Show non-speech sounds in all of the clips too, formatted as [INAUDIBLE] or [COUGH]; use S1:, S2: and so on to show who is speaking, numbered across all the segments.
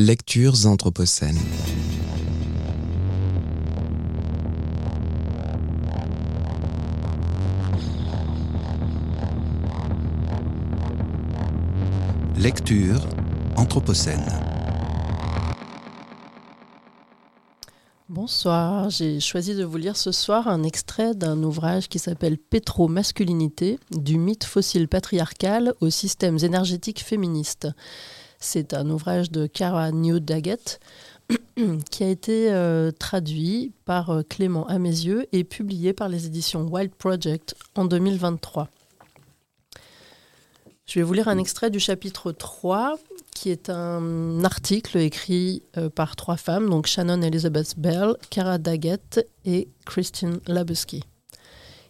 S1: Lectures anthropocènes. Lecture anthropocène.
S2: Bonsoir, j'ai choisi de vous lire ce soir un extrait d'un ouvrage qui s'appelle Pétro-masculinité, du mythe fossile patriarcal aux systèmes énergétiques féministes. C'est un ouvrage de Cara New Daggett [CLEARS THROAT] qui a été euh, traduit par euh, Clément Amézieux et publié par les éditions Wild Project en 2023. Je vais vous lire un extrait du chapitre 3 qui est un article écrit euh, par trois femmes, donc Shannon Elizabeth Bell, Cara Daggett et Christine Labuski.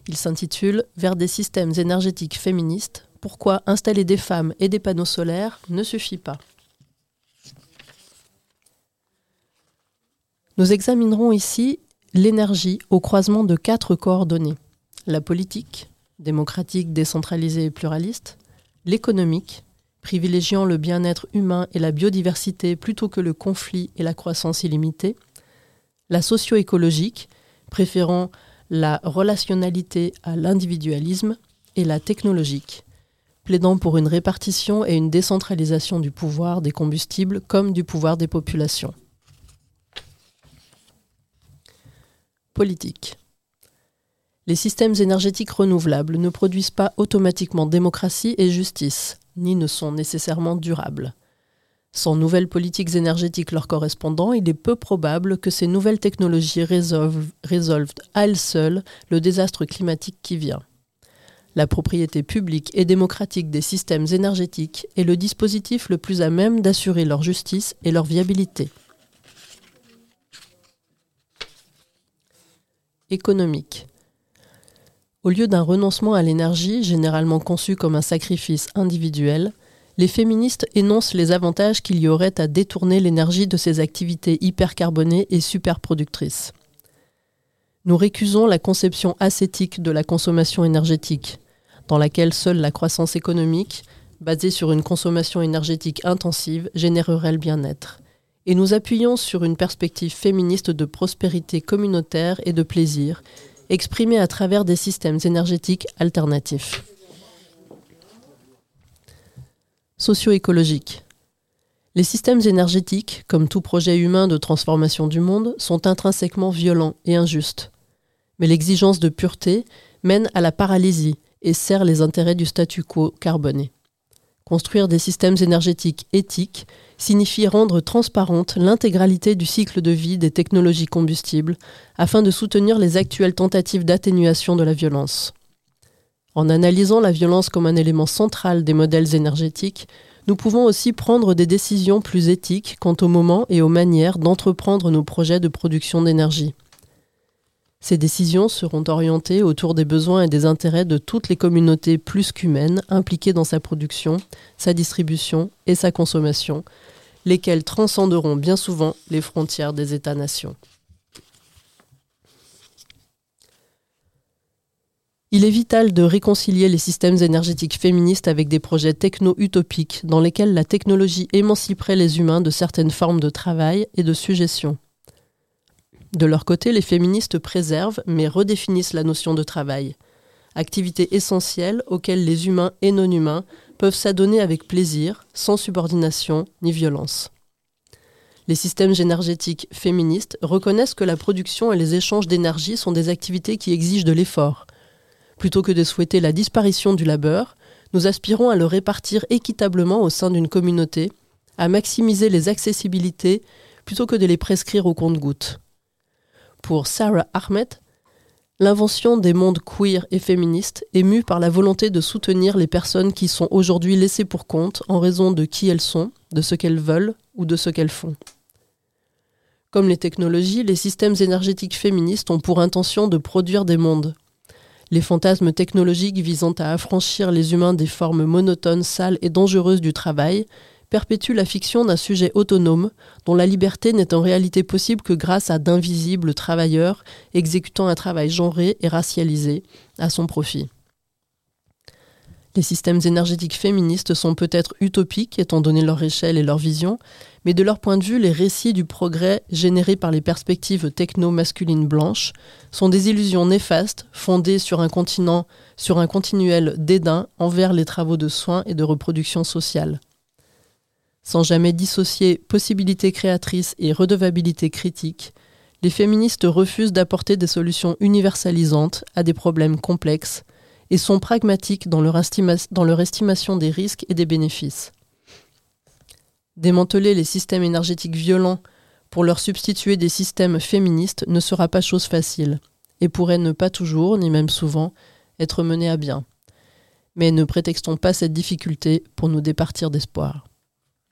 S2: Il s'intitule Vers des systèmes énergétiques féministes, pourquoi installer des femmes et des panneaux solaires ne suffit pas. Nous examinerons ici l'énergie au croisement de quatre coordonnées. La politique, démocratique, décentralisée et pluraliste, l'économique, privilégiant le bien-être humain et la biodiversité plutôt que le conflit et la croissance illimitée, la socio-écologique, préférant la relationnalité à l'individualisme, et la technologique, plaidant pour une répartition et une décentralisation du pouvoir des combustibles comme du pouvoir des populations. Politique. Les systèmes énergétiques renouvelables ne produisent pas automatiquement démocratie et justice, ni ne sont nécessairement durables. Sans nouvelles politiques énergétiques leur correspondant, il est peu probable que ces nouvelles technologies résolvent, à elles seules le désastre climatique qui vient. La propriété publique et démocratique des systèmes énergétiques est le dispositif le plus à même d'assurer leur justice et leur viabilité. Économique. Au lieu d'un renoncement à l'énergie, généralement conçu comme un sacrifice individuel, les féministes énoncent les avantages qu'il y aurait à détourner l'énergie de ces activités hypercarbonées et superproductrices. Nous récusons la conception ascétique de la consommation énergétique, dans laquelle seule la croissance économique, basée sur une consommation énergétique intensive, générerait le bien-être. Et nous appuyons sur une perspective féministe de prospérité communautaire et de plaisir, exprimée à travers des systèmes énergétiques alternatifs. Socio-écologique. Les systèmes énergétiques, comme tout projet humain de transformation du monde, sont intrinsèquement violents et injustes. Mais l'exigence de pureté mène à la paralysie et sert les intérêts du statu quo carboné. Construire des systèmes énergétiques éthiques signifie rendre transparente l'intégralité du cycle de vie des technologies combustibles afin de soutenir les actuelles tentatives d'atténuation de la violence. En analysant la violence comme un élément central des modèles énergétiques, nous pouvons aussi prendre des décisions plus éthiques quant au moment et aux manières d'entreprendre nos projets de production d'énergie. Ces décisions seront orientées autour des besoins et des intérêts de toutes les communautés plus qu'humaines impliquées dans sa production, sa distribution et sa consommation, lesquelles transcenderont bien souvent les frontières des États-nations. Il est vital de réconcilier les systèmes énergétiques féministes avec des projets techno-utopiques dans lesquels la technologie émanciperait les humains de certaines formes de travail et de suggestion. De leur côté, les féministes préservent mais redéfinissent la notion de travail, activité essentielle auxquelles les humains et non-humains peuvent s'adonner avec plaisir, sans subordination ni violence. Les systèmes énergétiques féministes reconnaissent que la production et les échanges d'énergie sont des activités qui exigent de l'effort. Plutôt que de souhaiter la disparition du labeur, nous aspirons à le répartir équitablement au sein d'une communauté, à maximiser les accessibilités plutôt que de les prescrire au compte-gouttes. Pour Sarah Ahmed, l'invention des mondes queer et féministes est mue par la volonté de soutenir les personnes qui sont aujourd'hui laissées pour compte en raison de qui elles sont, de ce qu'elles veulent ou de ce qu'elles font. Comme les technologies, les systèmes énergétiques féministes ont pour intention de produire des mondes. Les fantasmes technologiques visant à affranchir les humains des formes monotones, sales et dangereuses du travail perpétue la fiction d'un sujet autonome dont la liberté n'est en réalité possible que grâce à d'invisibles travailleurs exécutant un travail genré et racialisé à son profit. Les systèmes énergétiques féministes sont peut-être utopiques étant donné leur échelle et leur vision, mais de leur point de vue, les récits du progrès générés par les perspectives techno-masculines blanches sont des illusions néfastes fondées sur un continent, sur un continuel dédain envers les travaux de soins et de reproduction sociale. Sans jamais dissocier possibilité créatrice et redevabilité critique, les féministes refusent d'apporter des solutions universalisantes à des problèmes complexes et sont pragmatiques dans leur, estimation des risques et des bénéfices. Démanteler les systèmes énergétiques violents pour leur substituer des systèmes féministes ne sera pas chose facile, et pourrait ne pas toujours, ni même souvent, être mené à bien. Mais ne prétextons pas cette difficulté pour nous départir d'espoir.